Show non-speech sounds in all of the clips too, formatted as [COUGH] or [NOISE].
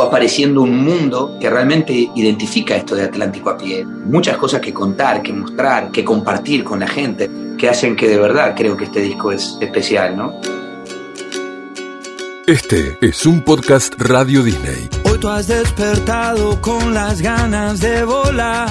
fue apareciendo un mundo que realmente identifica esto de Atlántico a pie. Muchas cosas que contar, que mostrar, que compartir con la gente, que hacen que de verdad creo que este disco es especial, ¿no? Este es un podcast Radio Disney. Hoy tú has despertado con las ganas de volar.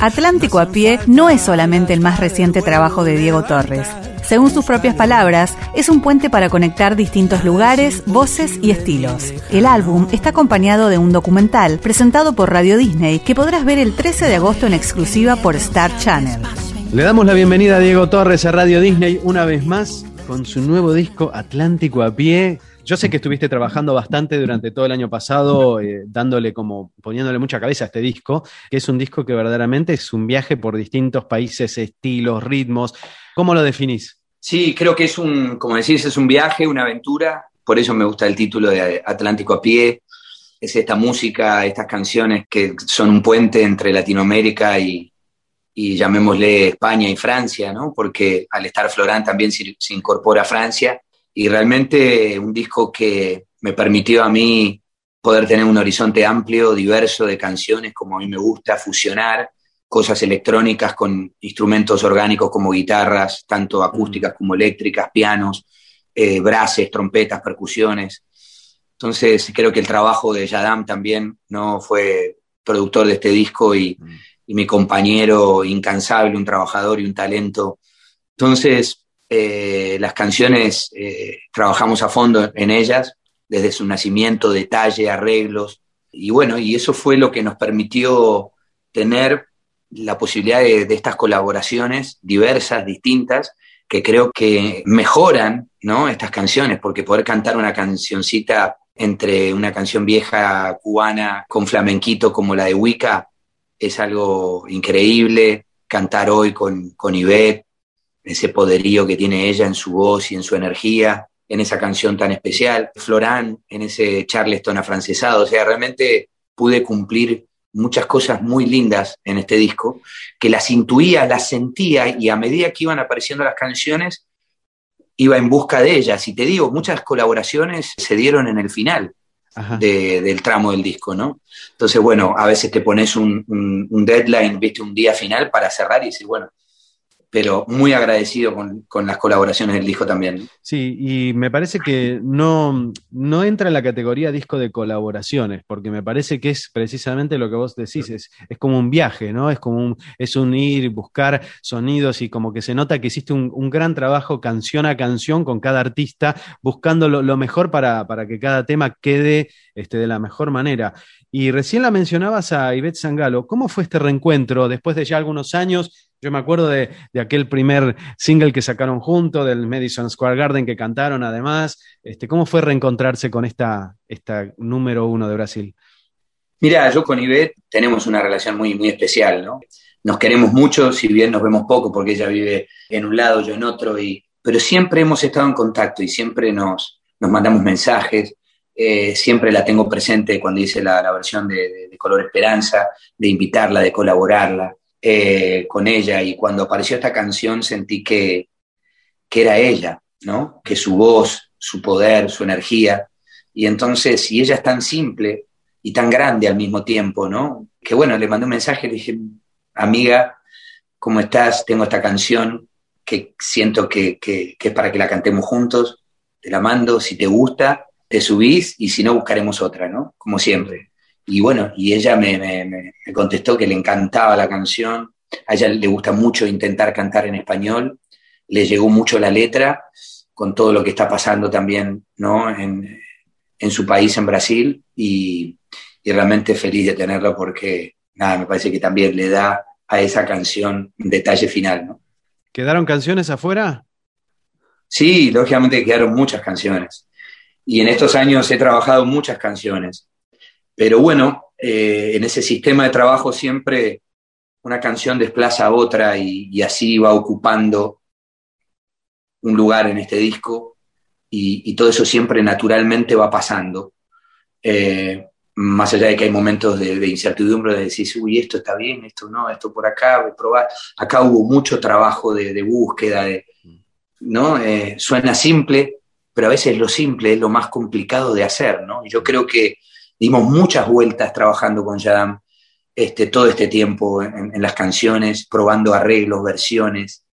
Atlántico a pie no es solamente el más reciente trabajo de Diego Torres. Según sus propias palabras, es un puente para conectar distintos lugares, voces y estilos. El álbum está acompañado de un documental presentado por Radio Disney que podrás ver el 13 de agosto en exclusiva por Star Channel. Le damos la bienvenida a Diego Torres a Radio Disney una vez más con su nuevo disco Atlántico a pie. Yo sé que estuviste trabajando bastante durante todo el año pasado, eh, dándole como, poniéndole mucha cabeza a este disco, que es un disco que verdaderamente es un viaje por distintos países, estilos, ritmos. ¿Cómo lo definís? Sí, creo que es un, como decís, es un viaje, una aventura. Por eso me gusta el título de Atlántico a pie. Es esta música, estas canciones que son un puente entre Latinoamérica y, y llamémosle España y Francia, ¿no? Porque al estar Florán también se, se incorpora a Francia y realmente un disco que me permitió a mí poder tener un horizonte amplio, diverso de canciones, como a mí me gusta, fusionar cosas electrónicas con instrumentos orgánicos como guitarras, tanto acústicas como eléctricas, pianos, eh, brases, trompetas, percusiones. Entonces creo que el trabajo de Yadam también no fue productor de este disco y, y mi compañero incansable, un trabajador y un talento. Entonces eh, las canciones eh, trabajamos a fondo en ellas, desde su nacimiento, detalle, arreglos, y bueno, y eso fue lo que nos permitió tener la posibilidad de, estas colaboraciones diversas, distintas, que creo que mejoran ¿no? estas canciones, porque poder cantar una cancioncita entre una canción vieja cubana con flamenquito como la de Wicca es algo increíble. Cantar hoy con, con Ivette, ese poderío que tiene ella en su voz y en su energía, en esa canción tan especial. Florán, en ese Charleston afrancesado. O sea, realmente pude cumplir muchas cosas muy lindas en este disco, que las intuía, las sentía y a medida que iban apareciendo las canciones, iba en busca de ellas. Y te digo, muchas colaboraciones se dieron en el final de, del tramo del disco, ¿no? Entonces, bueno, a veces te pones un, un, un, deadline, viste, un día final para cerrar y decir, bueno, pero muy agradecido con, con, las colaboraciones del disco también. Sí, y me parece que no, no entra en la categoría disco de colaboraciones, porque me parece que es precisamente lo que vos decís, es, es como un viaje, ¿no? Es como un, es un ir, buscar sonidos y como que se nota que hiciste un, un gran trabajo canción a canción con cada artista, buscando lo, lo mejor para, para, que cada tema quede este, de la mejor manera. Y recién la mencionabas a Ivette Sangalo, ¿cómo fue este reencuentro después de ya algunos años? Yo me acuerdo de, de, aquel primer single que sacaron juntos, del Madison Square Garden que cantaron además. Este, ¿Cómo fue reencontrarse con esta, esta número uno de Brasil? Mira, yo con Ivette tenemos una relación muy, muy especial, ¿no? Nos queremos mucho, si bien nos vemos poco porque ella vive en un lado, yo en otro, y, pero siempre hemos estado en contacto y siempre nos, nos mandamos mensajes. Eh, siempre la tengo presente cuando hice la, la versión de, de Color Esperanza, de invitarla, de colaborarla eh, con ella y cuando apareció esta canción sentí que, que era ella, ¿no? Que su voz, su poder, su energía. Y entonces, si ella es tan simple y tan grande al mismo tiempo, ¿no? Que bueno, le mandé un mensaje, le dije, amiga, ¿cómo estás? Tengo esta canción que siento que, que, que es para que la cantemos juntos, te la mando, si te gusta, te subís y si no, buscaremos otra, ¿no? Como siempre. Y bueno, y ella me, me, me, contestó que le encantaba la canción, a ella le gusta mucho intentar cantar en español, le llegó mucho la letra con todo lo que está pasando también ¿no? en, en su país, en Brasil, y, y, realmente feliz de tenerlo porque, nada, me parece que también le da a esa canción un detalle final. ¿no? ¿Quedaron canciones afuera? Sí, lógicamente quedaron muchas canciones. Y en estos años he trabajado muchas canciones pero bueno, eh, en ese sistema de trabajo siempre una canción desplaza a otra y, así va ocupando un lugar en este disco y, todo eso siempre naturalmente va pasando. Eh, más allá de que hay momentos de, incertidumbre, de decir, uy, esto está bien, esto no, esto por acá, probar. Acá hubo mucho trabajo de, de búsqueda, de, ¿no? Eh, suena simple, pero a veces lo simple es lo más complicado de hacer, ¿no? Yo creo que dimos muchas vueltas trabajando con Yadam este, todo este tiempo en, las canciones, probando arreglos, versiones.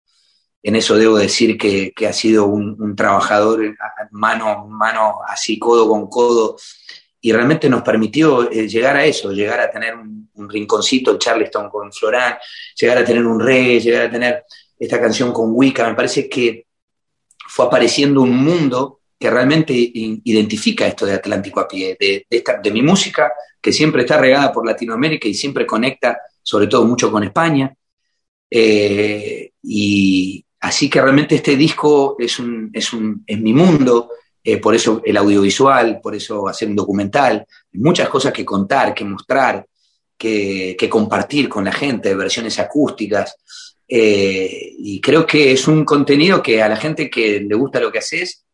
En eso debo decir que, ha sido un, trabajador mano, mano así, codo con codo, y realmente nos permitió eh, llegar a eso, llegar a tener un, rinconcito, el Charleston con Florán, llegar a tener un rey, llegar a tener esta canción con Wicca. Me parece que fue apareciendo un mundo que realmente identifica esto de Atlántico a pie, de, de, mi música, que siempre está regada por Latinoamérica y siempre conecta, sobre todo mucho con España. Eh, y así que realmente este disco es, un, es, un, es mi mundo, eh, por eso el audiovisual, por eso hacer un documental, muchas cosas que contar, que mostrar, que, que compartir con la gente, versiones acústicas. Eh, y creo que es un contenido que a la gente que le gusta lo que haces,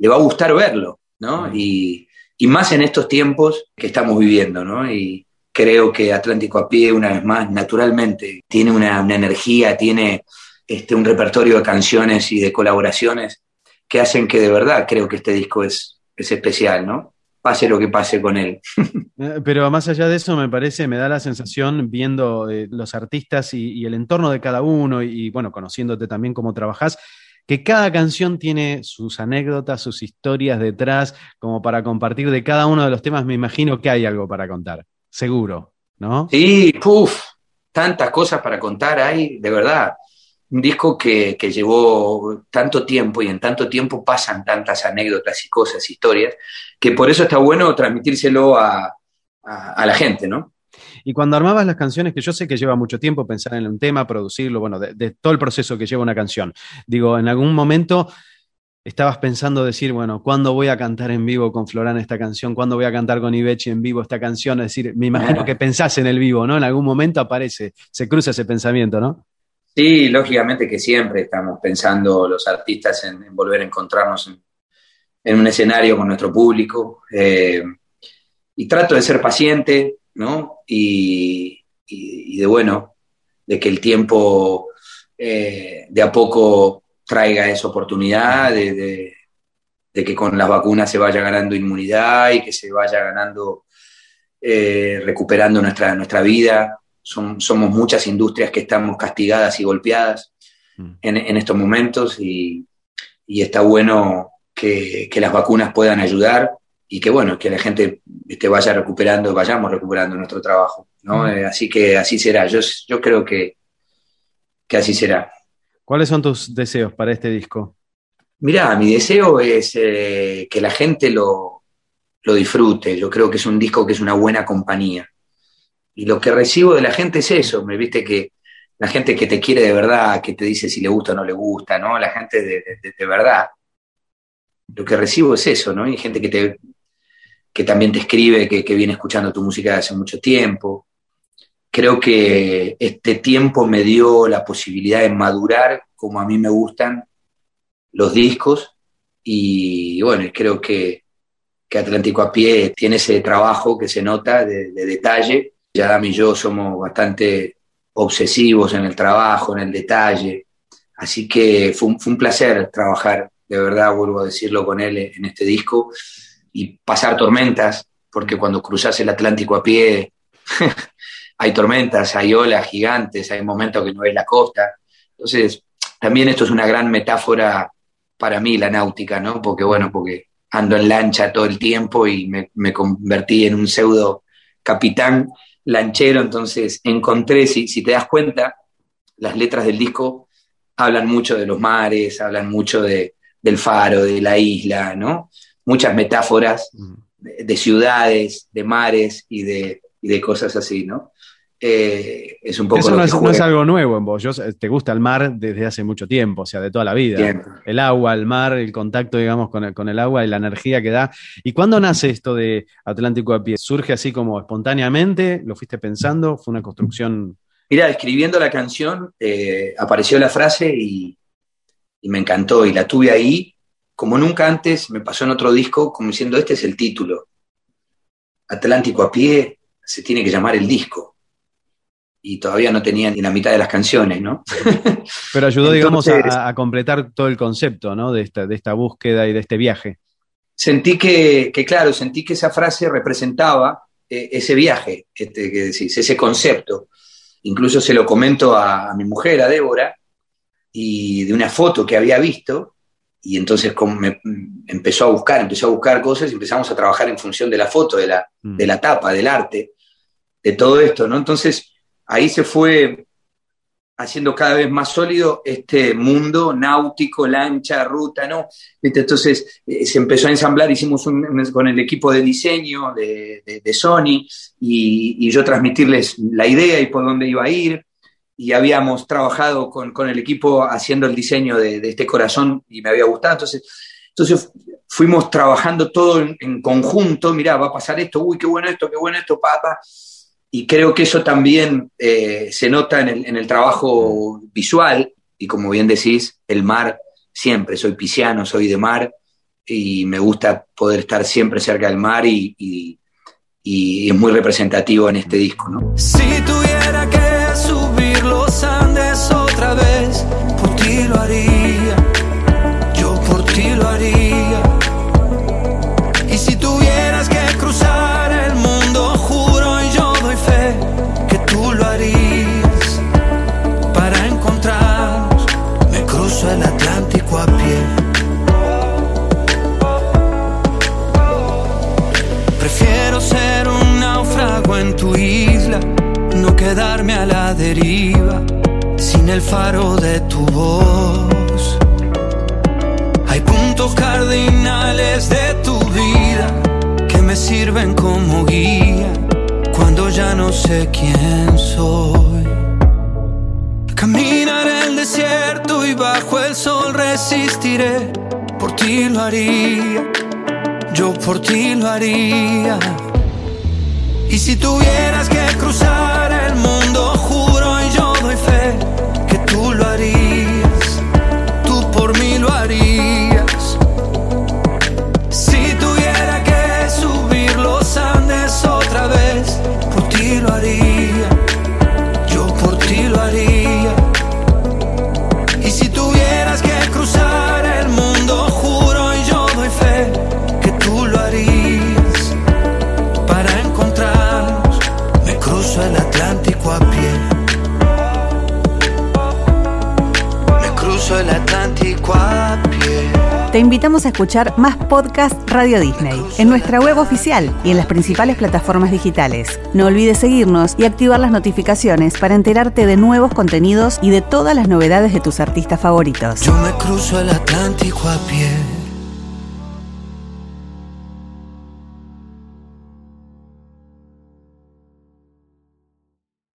le va a gustar verlo, ¿no? Y, más en estos tiempos que estamos viviendo, ¿no? Y creo que Atlántico a pie, una vez más, naturalmente, tiene una, energía, tiene este, un repertorio de canciones y de colaboraciones que hacen que de verdad creo que este disco es, es especial, ¿no? Pase lo que pase con él. [LAUGHS] Eh, pero más allá de eso, me parece, me da la sensación, viendo eh, los artistas y, y, el entorno de cada uno, y bueno, conociéndote también cómo trabajás, que cada canción tiene sus anécdotas, sus historias detrás, como para compartir de cada uno de los temas, me imagino que hay algo para contar, seguro, ¿no? Sí, puff, tantas cosas para contar hay, de verdad. Un disco que, llevó tanto tiempo y en tanto tiempo pasan tantas anécdotas y cosas, historias, que por eso está bueno transmitírselo a la gente, ¿no? Y cuando armabas las canciones, que yo sé que lleva mucho tiempo pensar en un tema, producirlo, bueno, de, todo el proceso que lleva una canción, digo, en algún momento estabas pensando decir, bueno, ¿cuándo voy a cantar en vivo con Florán esta canción? ¿Cuándo voy a cantar con Ibechi en vivo esta canción? Es decir, me imagino que pensás en el vivo, ¿no? En algún momento aparece, se cruza ese pensamiento, ¿no? Sí, lógicamente que siempre estamos pensando los artistas en, volver a encontrarnos en, un escenario con nuestro público. Eh, y trato de ser paciente, ¿no? Y, de bueno, de que el tiempo eh, de a poco traiga esa oportunidad, de, que con las vacunas se vaya ganando inmunidad y que se vaya ganando, eh, recuperando nuestra, nuestra vida. somos muchas industrias que estamos castigadas y golpeadas mm. en, estos momentos y, está bueno que, que, las vacunas puedan ayudar y que bueno, que la gente este, vaya recuperando, vayamos recuperando nuestro trabajo, ¿no? Eh, así que así será, yo, yo creo que, que así será. ¿Cuáles son tus deseos para este disco? Mirá, mi deseo es eh, que la gente lo, lo disfrute, yo creo que es un disco que es una buena compañía. Y lo que recibo de la gente es eso, me viste que la gente que te quiere de verdad, que te dice si le gusta o no le gusta, ¿no? La gente de, de verdad. Lo que recibo es eso, ¿no? Y gente que te, que también te escribe, que, viene escuchando tu música hace mucho tiempo. Creo que este tiempo me dio la posibilidad de madurar como a mí me gustan los discos y bueno, creo que, que Atlántico a pie tiene ese trabajo que se nota de, detalle. Ya Dami y yo somos bastante obsesivos en el trabajo, en el detalle. Así que fue un, fue un placer trabajar, de verdad, vuelvo a decirlo con él en este disco y pasar tormentas, porque cuando cruzas el Atlántico a pie [LAUGHS] hay tormentas, hay olas gigantes, hay momentos que no ves la costa. Entonces, también esto es una gran metáfora para mí, la náutica, ¿no? Porque, bueno, porque ando en lancha todo el tiempo y me, convertí en un pseudo capitán lanchero, entonces encontré, si, si te das cuenta, las letras del disco hablan mucho de los mares, hablan mucho de, del faro, de la isla, ¿no? Muchas metáforas de, ciudades, de mares y de, de cosas así, ¿no? Eh, es un poco Eso no, es, algo nuevo en vos. Yo, te gusta el mar desde hace mucho tiempo, o sea, de toda la vida. El agua, el mar, el contacto, digamos, con el, con el agua y la energía que da. ¿Y cuándo nace esto de Atlántico a pie? ¿Surge así como espontáneamente? ¿Lo fuiste pensando? ¿Fue una construcción? Mira, escribiendo la canción eh, apareció la frase y, y, me encantó y la tuve ahí como nunca antes me pasó en otro disco, como diciendo, este es el título. Atlántico a pie se tiene que llamar el disco. Y todavía no tenía ni la mitad de las canciones, ¿no? [LAUGHS] Pero ayudó, digamos, a, completar todo el concepto, ¿no? De esta, de esta búsqueda y de este viaje. sentí que, que, claro, sentí que esa frase representaba eh, ese viaje, este, que decís, ese concepto. Incluso se lo comento a, a, mi mujer, a Débora, y de una foto que había visto, y entonces como me, empezó a buscar, empezó a buscar cosas y empezamos a trabajar en función de la foto, de la, mm. de la tapa, del arte, de todo esto, ¿no? Entonces ahí se fue haciendo cada vez más sólido este mundo náutico, lancha, ruta, ¿no? Entonces eh, se empezó a ensamblar, hicimos un, con el equipo de diseño de, de, de Sony y, y, yo transmitirles la idea y por dónde iba a ir. Y habíamos trabajado con, con el equipo haciendo el diseño de, de, este corazón y me había gustado. Entonces, entonces fuimos trabajando todo en, en conjunto. Mirá, va a pasar esto, uy, qué bueno esto, qué bueno esto, papá y creo que eso también eh, se nota en el, en el, trabajo visual, y como bien decís, el mar, siempre, soy pisciano, soy de mar, y me gusta poder estar siempre cerca del mar y, y, y es muy representativo en este disco. ¿no? Si tuviera que en tu isla, no quedarme a la deriva, sin el faro de tu voz. Hay puntos cardinales de tu vida que me sirven como guía cuando ya no sé quién soy. Caminaré el desierto y bajo el sol resistiré, por ti lo haría yo por ti lo haría. Y si tuvieras que cruzar el mundo, juro y yo doy fe Te invitamos a escuchar más podcast Radio Disney en nuestra web oficial y en las principales plataformas digitales. No olvides seguirnos y activar las notificaciones para enterarte de nuevos contenidos y de todas las novedades de tus artistas favoritos. Yo me cruzo el Atlántico a pie.